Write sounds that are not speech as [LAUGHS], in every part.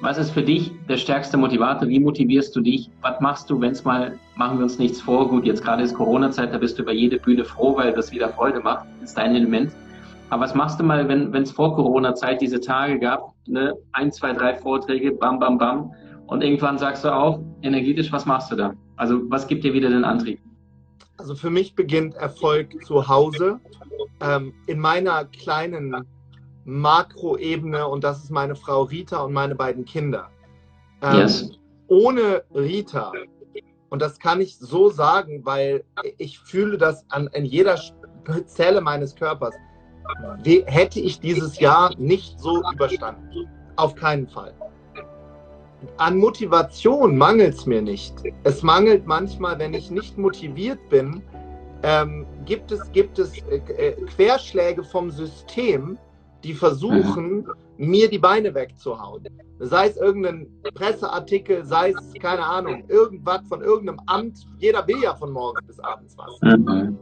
Was ist für dich der stärkste Motivator? Wie motivierst du dich? Was machst du, wenn es mal, machen wir uns nichts vor, gut, jetzt gerade ist Corona-Zeit, da bist du über jede Bühne froh, weil das wieder Freude macht, das ist dein Element. Aber was machst du mal, wenn es vor Corona-Zeit diese Tage gab, ne, ein, zwei, drei Vorträge, bam, bam, bam, und irgendwann sagst du auch, energetisch, was machst du da? Also was gibt dir wieder den Antrieb? Also für mich beginnt Erfolg zu Hause, ähm, in meiner kleinen Makroebene und das ist meine Frau Rita und meine beiden Kinder. Ähm, yes. Ohne Rita, und das kann ich so sagen, weil ich fühle das an, in jeder Zelle meines Körpers, hätte ich dieses Jahr nicht so überstanden. Auf keinen Fall. An Motivation mangelt es mir nicht. Es mangelt manchmal, wenn ich nicht motiviert bin, ähm, gibt es, gibt es äh Querschläge vom System, die versuchen, mir die Beine wegzuhauen. Sei es irgendein Presseartikel, sei es, keine Ahnung, irgendwas von irgendeinem Amt. Jeder will ja von morgens bis abends was.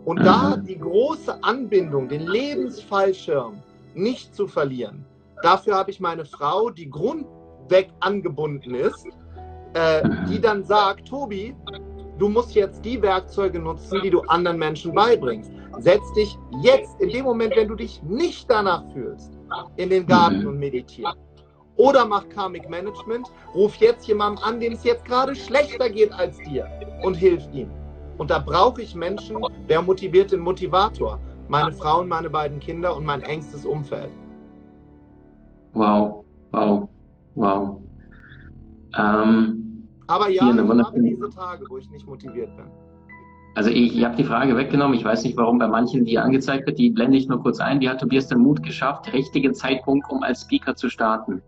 Und da die große Anbindung, den Lebensfallschirm nicht zu verlieren, dafür habe ich meine Frau, die grundweg angebunden ist, äh, die dann sagt, Tobi, du musst jetzt die Werkzeuge nutzen, die du anderen Menschen beibringst. Setz dich jetzt, in dem Moment, wenn du dich nicht danach fühlst, in den Garten mhm. und meditieren. Oder mach Karmic Management, ruf jetzt jemanden an, dem es jetzt gerade schlechter geht als dir und hilf ihm. Und da brauche ich Menschen, der motiviert den Motivator. Meine Frau und meine beiden Kinder und mein engstes Umfeld. Wow, wow, wow. Ähm, Aber ja, ich habe diese Tage, wo ich nicht motiviert bin. Also ich, ich habe die Frage weggenommen. Ich weiß nicht, warum bei manchen die angezeigt wird. Die blende ich nur kurz ein. Wie hat Tobias den Mut geschafft, richtigen Zeitpunkt, um als Speaker zu starten?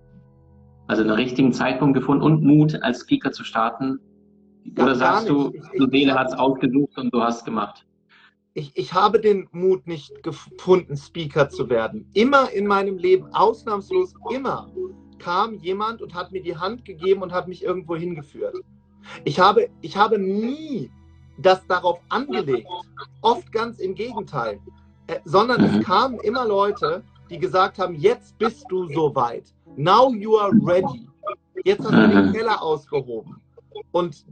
Also einen richtigen Zeitpunkt gefunden und Mut, als Speaker zu starten. Oder sagst du, die Seele hat es ausgesucht und du hast gemacht? Ich, ich habe den Mut nicht gefunden, Speaker zu werden. Immer in meinem Leben, ausnahmslos immer, kam jemand und hat mir die Hand gegeben und hat mich irgendwo hingeführt. Ich habe, ich habe nie das darauf angelegt. Oft ganz im Gegenteil. Äh, sondern es mhm. kamen immer Leute, die gesagt haben, jetzt bist du soweit. Now you are ready. Jetzt hast du den. Keller ausgehoben. Und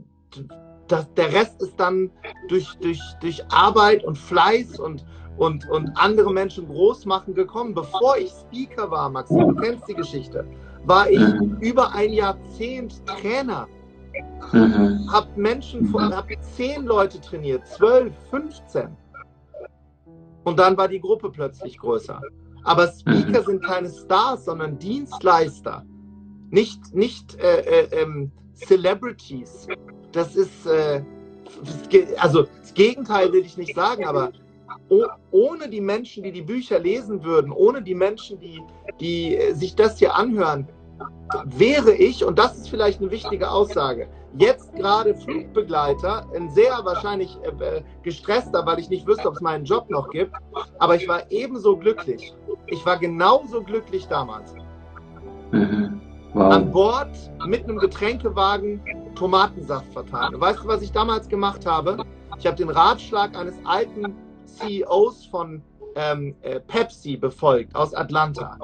das, der Rest ist dann durch, durch, durch Arbeit und Fleiß und, und, und andere Menschen groß machen gekommen. Bevor ich Speaker war, Maxim, du kennst die Geschichte, war ich über ein Jahrzehnt Trainer Mhm. Hab Menschen mhm. hab zehn Leute trainiert, zwölf, 15. Und dann war die Gruppe plötzlich größer. Aber Speaker mhm. sind keine Stars, sondern Dienstleister. Nicht, nicht äh, äh, ähm, Celebrities. Das ist, äh, also das Gegenteil will ich nicht sagen, aber oh, ohne die Menschen, die die Bücher lesen würden, ohne die Menschen, die, die sich das hier anhören, wäre ich, und das ist vielleicht eine wichtige Aussage, jetzt gerade Flugbegleiter, ein sehr wahrscheinlich äh, gestresster, weil ich nicht wüsste, ob es meinen Job noch gibt, aber ich war ebenso glücklich. Ich war genauso glücklich damals. Mhm. Wow. An Bord mit einem Getränkewagen Tomatensaft verteilen. weißt du, was ich damals gemacht habe? Ich habe den Ratschlag eines alten CEOs von ähm, äh, Pepsi befolgt aus Atlanta.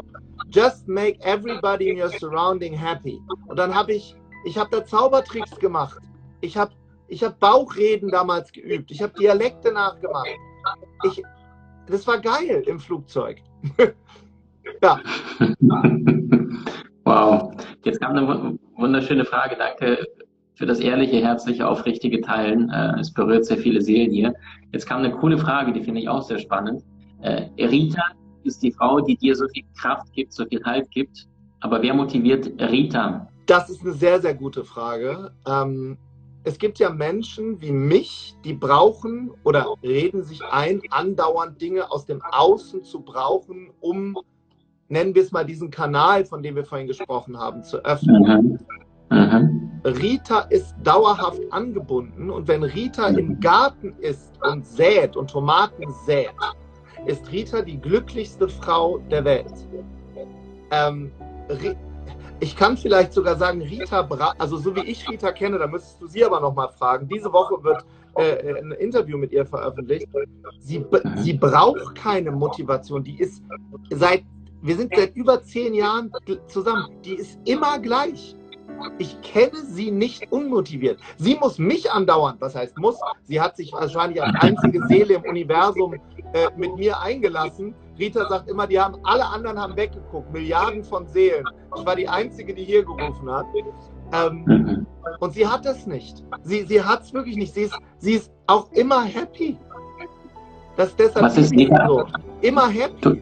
Just make everybody in your surrounding happy. Und dann habe ich, ich habe da Zaubertricks gemacht. Ich habe ich hab Bauchreden damals geübt. Ich habe Dialekte nachgemacht. Ich, das war geil im Flugzeug. [LAUGHS] ja. Wow. Jetzt kam eine wunderschöne Frage. Danke für das ehrliche, herzliche, aufrichtige Teilen. Äh, es berührt sehr viele Seelen hier. Jetzt kam eine coole Frage, die finde ich auch sehr spannend. Äh, Rita ist die Frau, die dir so viel Kraft gibt, so viel Halt gibt. Aber wer motiviert Rita? Das ist eine sehr, sehr gute Frage. Ähm, es gibt ja Menschen wie mich, die brauchen oder reden sich ein, andauernd Dinge aus dem Außen zu brauchen, um, nennen wir es mal, diesen Kanal, von dem wir vorhin gesprochen haben, zu öffnen. Mhm. Mhm. Rita ist dauerhaft angebunden und wenn Rita im Garten ist und sät und Tomaten sät, ist Rita die glücklichste Frau der Welt. Ähm, ich kann vielleicht sogar sagen, Rita, Bra also so wie ich Rita kenne, da müsstest du sie aber nochmal fragen. Diese Woche wird äh, ein Interview mit ihr veröffentlicht. Sie, sie braucht keine Motivation. Die ist seit, wir sind seit über zehn Jahren zusammen. Die ist immer gleich. Ich kenne sie nicht unmotiviert. Sie muss mich andauern. Was heißt muss? Sie hat sich wahrscheinlich als einzige Seele im Universum äh, mit mir eingelassen. Rita sagt immer, die haben alle anderen haben weggeguckt, Milliarden von Seelen. Ich war die einzige, die hier gerufen hat. Ähm, mhm. Und sie hat es nicht. Sie, sie hat es wirklich nicht. Sie ist, sie ist auch immer happy. Das deshalb was ist Rita? So. Immer happy.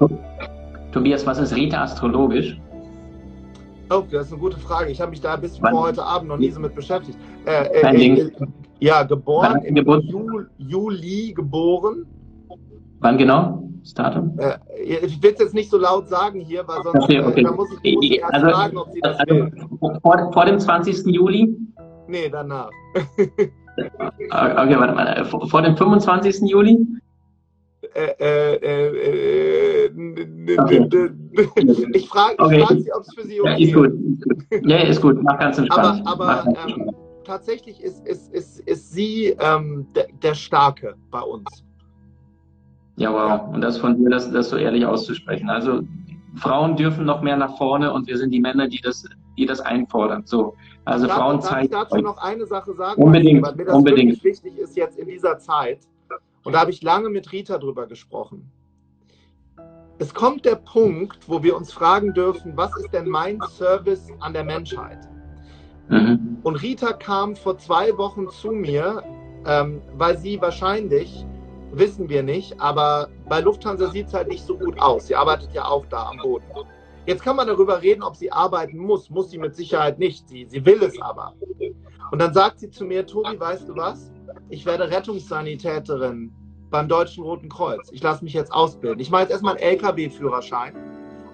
Tobias, was ist Rita astrologisch? Oh, das ist eine gute Frage. Ich habe mich da bis vor heute Abend noch nie so mit beschäftigt. Äh, äh, äh, ja, geboren im Juli, Juli geboren. Wann genau? Das Datum? Äh, ich will es jetzt nicht so laut sagen hier, weil sonst okay, okay. Äh, muss ich, muss ich also, fragen, ob Sie das also, will. Vor, vor, dem 20. Juli? Nee, danach. [LAUGHS] Okay, warte mal. Vor, vor dem 25. Juli? Äh, äh, äh, okay. [LAUGHS] Ich frage okay. frag Sie, ob es für Sie okay ja, ist. Gut, ist gut. Ja, ist gut. Mach ganz entspannt. Aber, aber ähm, tatsächlich ist, ist, ist, ist sie ähm, der Starke bei uns. Ja, wow. Und das von dir, das, das so ehrlich auszusprechen. Also Frauen dürfen noch mehr nach vorne und wir sind die Männer, die das, die das einfordern. So, also darf, Frauen darf zeigen. Ich dazu noch eine Sache sagen? Unbedingt. Weil mir das unbedingt. wichtig ist jetzt in dieser Zeit. Und da habe ich lange mit Rita drüber gesprochen. Es kommt der Punkt, wo wir uns fragen dürfen, was ist denn mein Service an der Menschheit? Mhm. Und Rita kam vor zwei Wochen zu mir, ähm, weil sie wahrscheinlich wissen wir nicht, aber bei Lufthansa sieht es halt nicht so gut aus. Sie arbeitet ja auch da am Boden. Jetzt kann man darüber reden, ob sie arbeiten muss. Muss sie mit Sicherheit nicht. Sie, sie will es aber. Und dann sagt sie zu mir, Tobi, weißt du was? Ich werde Rettungssanitäterin beim Deutschen Roten Kreuz. Ich lasse mich jetzt ausbilden. Ich mache jetzt erstmal einen LKW-Führerschein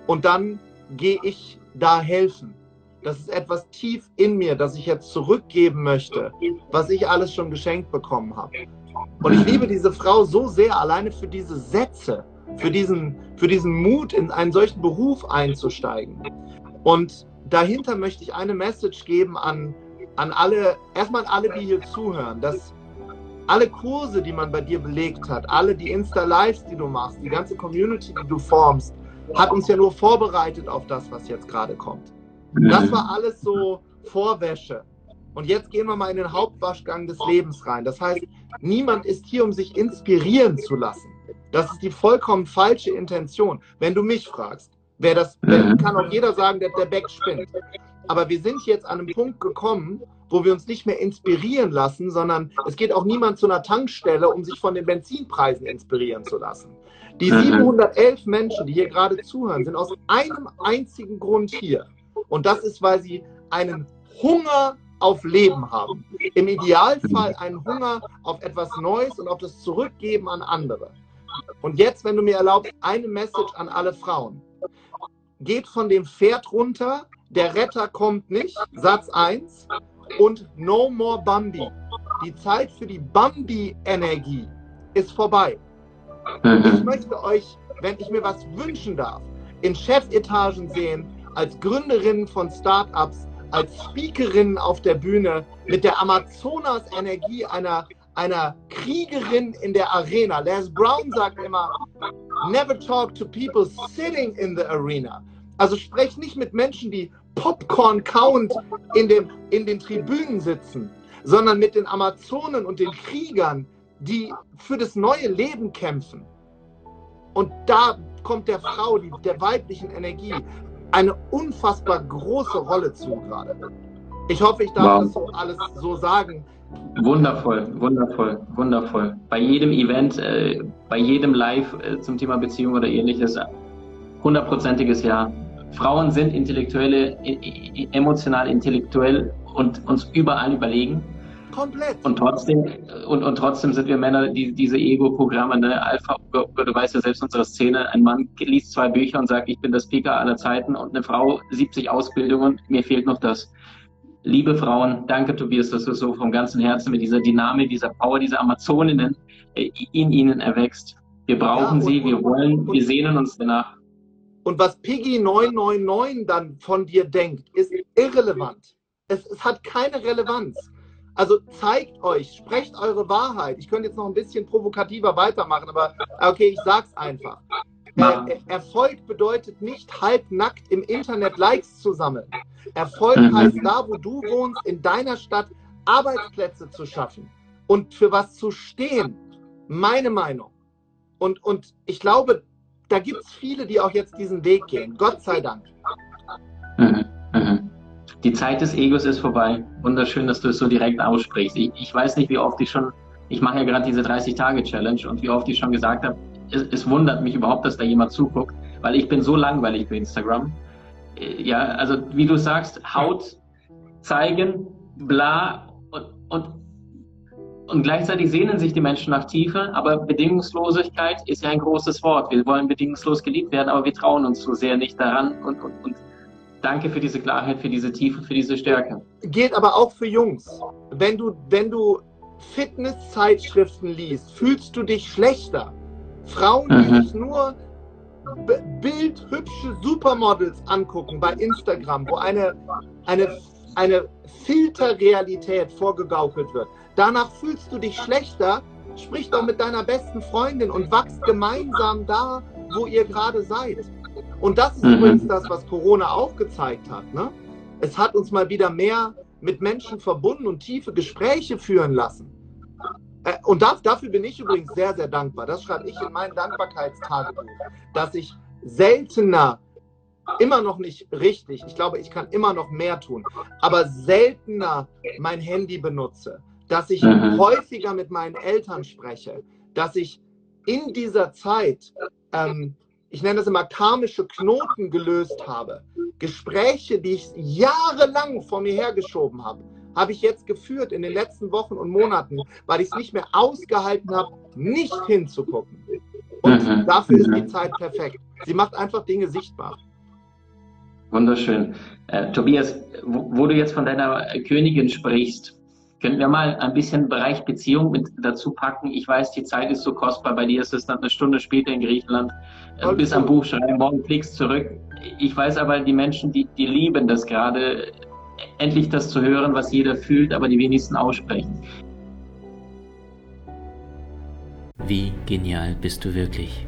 und dann gehe ich da helfen. Das ist etwas tief in mir, das ich jetzt zurückgeben möchte, was ich alles schon geschenkt bekommen habe. Und ich liebe diese Frau so sehr, alleine für diese Sätze, für diesen, für diesen Mut, in einen solchen Beruf einzusteigen. Und dahinter möchte ich eine Message geben an, an alle, erstmal an alle, die hier zuhören, dass alle Kurse, die man bei dir belegt hat, alle die Insta-Lives, die du machst, die ganze Community, die du formst, hat uns ja nur vorbereitet auf das, was jetzt gerade kommt. Das war alles so Vorwäsche. Und jetzt gehen wir mal in den Hauptwaschgang des Lebens rein. Das heißt, niemand ist hier, um sich inspirieren zu lassen. Das ist die vollkommen falsche Intention. Wenn du mich fragst, wer das, mhm. kann auch jeder sagen, dass der Beck spinnt. Aber wir sind jetzt an einem Punkt gekommen, wo wir uns nicht mehr inspirieren lassen, sondern es geht auch niemand zu einer Tankstelle, um sich von den Benzinpreisen inspirieren zu lassen. Die 711 mhm. Menschen, die hier gerade zuhören, sind aus einem einzigen Grund hier. Und das ist, weil sie einen Hunger auf Leben haben. Im Idealfall einen Hunger auf etwas Neues und auf das Zurückgeben an andere. Und jetzt, wenn du mir erlaubst, eine Message an alle Frauen. Geht von dem Pferd runter, der Retter kommt nicht, Satz 1. Und no more Bambi. Die Zeit für die Bambi-Energie ist vorbei. Ich möchte euch, wenn ich mir was wünschen darf, in Chefetagen sehen, als Gründerinnen von Startups, als Speakerin auf der Bühne mit der Amazonas-Energie einer, einer Kriegerin in der Arena. Les Brown sagt immer, never talk to people sitting in the arena. Also sprech nicht mit Menschen, die Popcorn count in, dem, in den Tribünen sitzen, sondern mit den Amazonen und den Kriegern, die für das neue Leben kämpfen. Und da kommt der Frau, die, der weiblichen Energie, eine unfassbar große Rolle zu gerade. Ich hoffe, ich darf wow. das so alles so sagen. Wundervoll, wundervoll, wundervoll. Bei jedem Event, äh, bei jedem Live äh, zum Thema Beziehung oder ähnliches, hundertprozentiges Ja. Frauen sind intellektuelle, emotional intellektuell und uns überall überlegen. Komplett. Und trotzdem, und, und trotzdem sind wir Männer, die diese Ego-Programme, ne, Alpha, du weißt ja selbst unsere Szene, ein Mann liest zwei Bücher und sagt, ich bin der Speaker aller Zeiten und eine Frau 70 Ausbildungen, mir fehlt noch das. Liebe Frauen, danke Tobias, dass du so vom ganzen Herzen mit dieser Dynamik, dieser Power, dieser Amazoninnen äh, in ihnen erwächst. Wir brauchen ja, und, sie, wir wollen, wir sehnen uns danach. Und was Piggy 999 dann von dir denkt, ist irrelevant. Es, es hat keine Relevanz. Also zeigt euch, sprecht eure Wahrheit. Ich könnte jetzt noch ein bisschen provokativer weitermachen, aber okay, ich sag's einfach. Äh, Erfolg bedeutet nicht halbnackt im Internet Likes zu sammeln. Erfolg mhm. heißt da, wo du wohnst, in deiner Stadt Arbeitsplätze zu schaffen und für was zu stehen. Meine Meinung. Und, und ich glaube, da gibt es viele, die auch jetzt diesen Weg gehen. Gott sei Dank. Mhm. Mhm. Die Zeit des Egos ist vorbei. Wunderschön, dass du es so direkt aussprichst. Ich, ich weiß nicht, wie oft ich schon, ich mache ja gerade diese 30-Tage-Challenge und wie oft ich schon gesagt habe, es, es, wundert mich überhaupt, dass da jemand zuguckt, weil ich bin so langweilig bei Instagram. Äh, ja, also wie du sagst, Haut zeigen, bla und, und, und gleichzeitig sehnen sich die Menschen nach Tiefe, aber Bedingungslosigkeit ist ja ein großes Wort. Wir wollen bedingungslos geliebt werden, aber wir trauen uns so sehr nicht daran und, und, und danke für diese Klarheit, für diese Tiefe, für diese Stärke. Geht aber auch für Jungs. Wenn du, wenn du Fitnesszeitschriften liest, fühlst du dich schlechter. Frauen, die mhm. sich nur bildhübsche Supermodels angucken bei Instagram, wo eine, eine, eine Filterrealität vorgegaukelt wird. Danach fühlst du dich schlechter. Sprich doch mit deiner besten Freundin und wachst gemeinsam da, wo ihr gerade seid. Und das ist mhm. übrigens das, was Corona auch gezeigt hat. Ne? Es hat uns mal wieder mehr mit Menschen verbunden und tiefe Gespräche führen lassen. Äh, und das, dafür bin ich übrigens sehr, sehr dankbar. Das schreibe ich in mein Dankbarkeitstagebuch, dass ich seltener, immer noch nicht richtig, ich glaube, ich kann immer noch mehr tun, aber seltener mein Handy benutze, dass ich mhm. häufiger mit meinen Eltern spreche, dass ich in dieser Zeit, ähm, ich nenne das immer karmische Knoten gelöst habe. Gespräche, die ich jahrelang vor mir hergeschoben habe, habe ich jetzt geführt in den letzten Wochen und Monaten, weil ich es nicht mehr ausgehalten habe, nicht hinzugucken. Und mhm. dafür ist die mhm. Zeit perfekt. Sie macht einfach Dinge sichtbar. Wunderschön. Äh, Tobias, wo, wo, du jetzt von deiner Königin sprichst, können wir mal ein bisschen Bereich Beziehung mit dazu packen? Ich weiß, die Zeit ist so kostbar. Bei dir ist es dann eine Stunde später in Griechenland. Du äh, bist am Buch schreiben, morgen fliegst zurück. Ich weiß aber, die Menschen, die, die lieben das gerade, endlich das zu hören, was jeder fühlt, aber die wenigsten aussprechen. Wie genial bist du wirklich?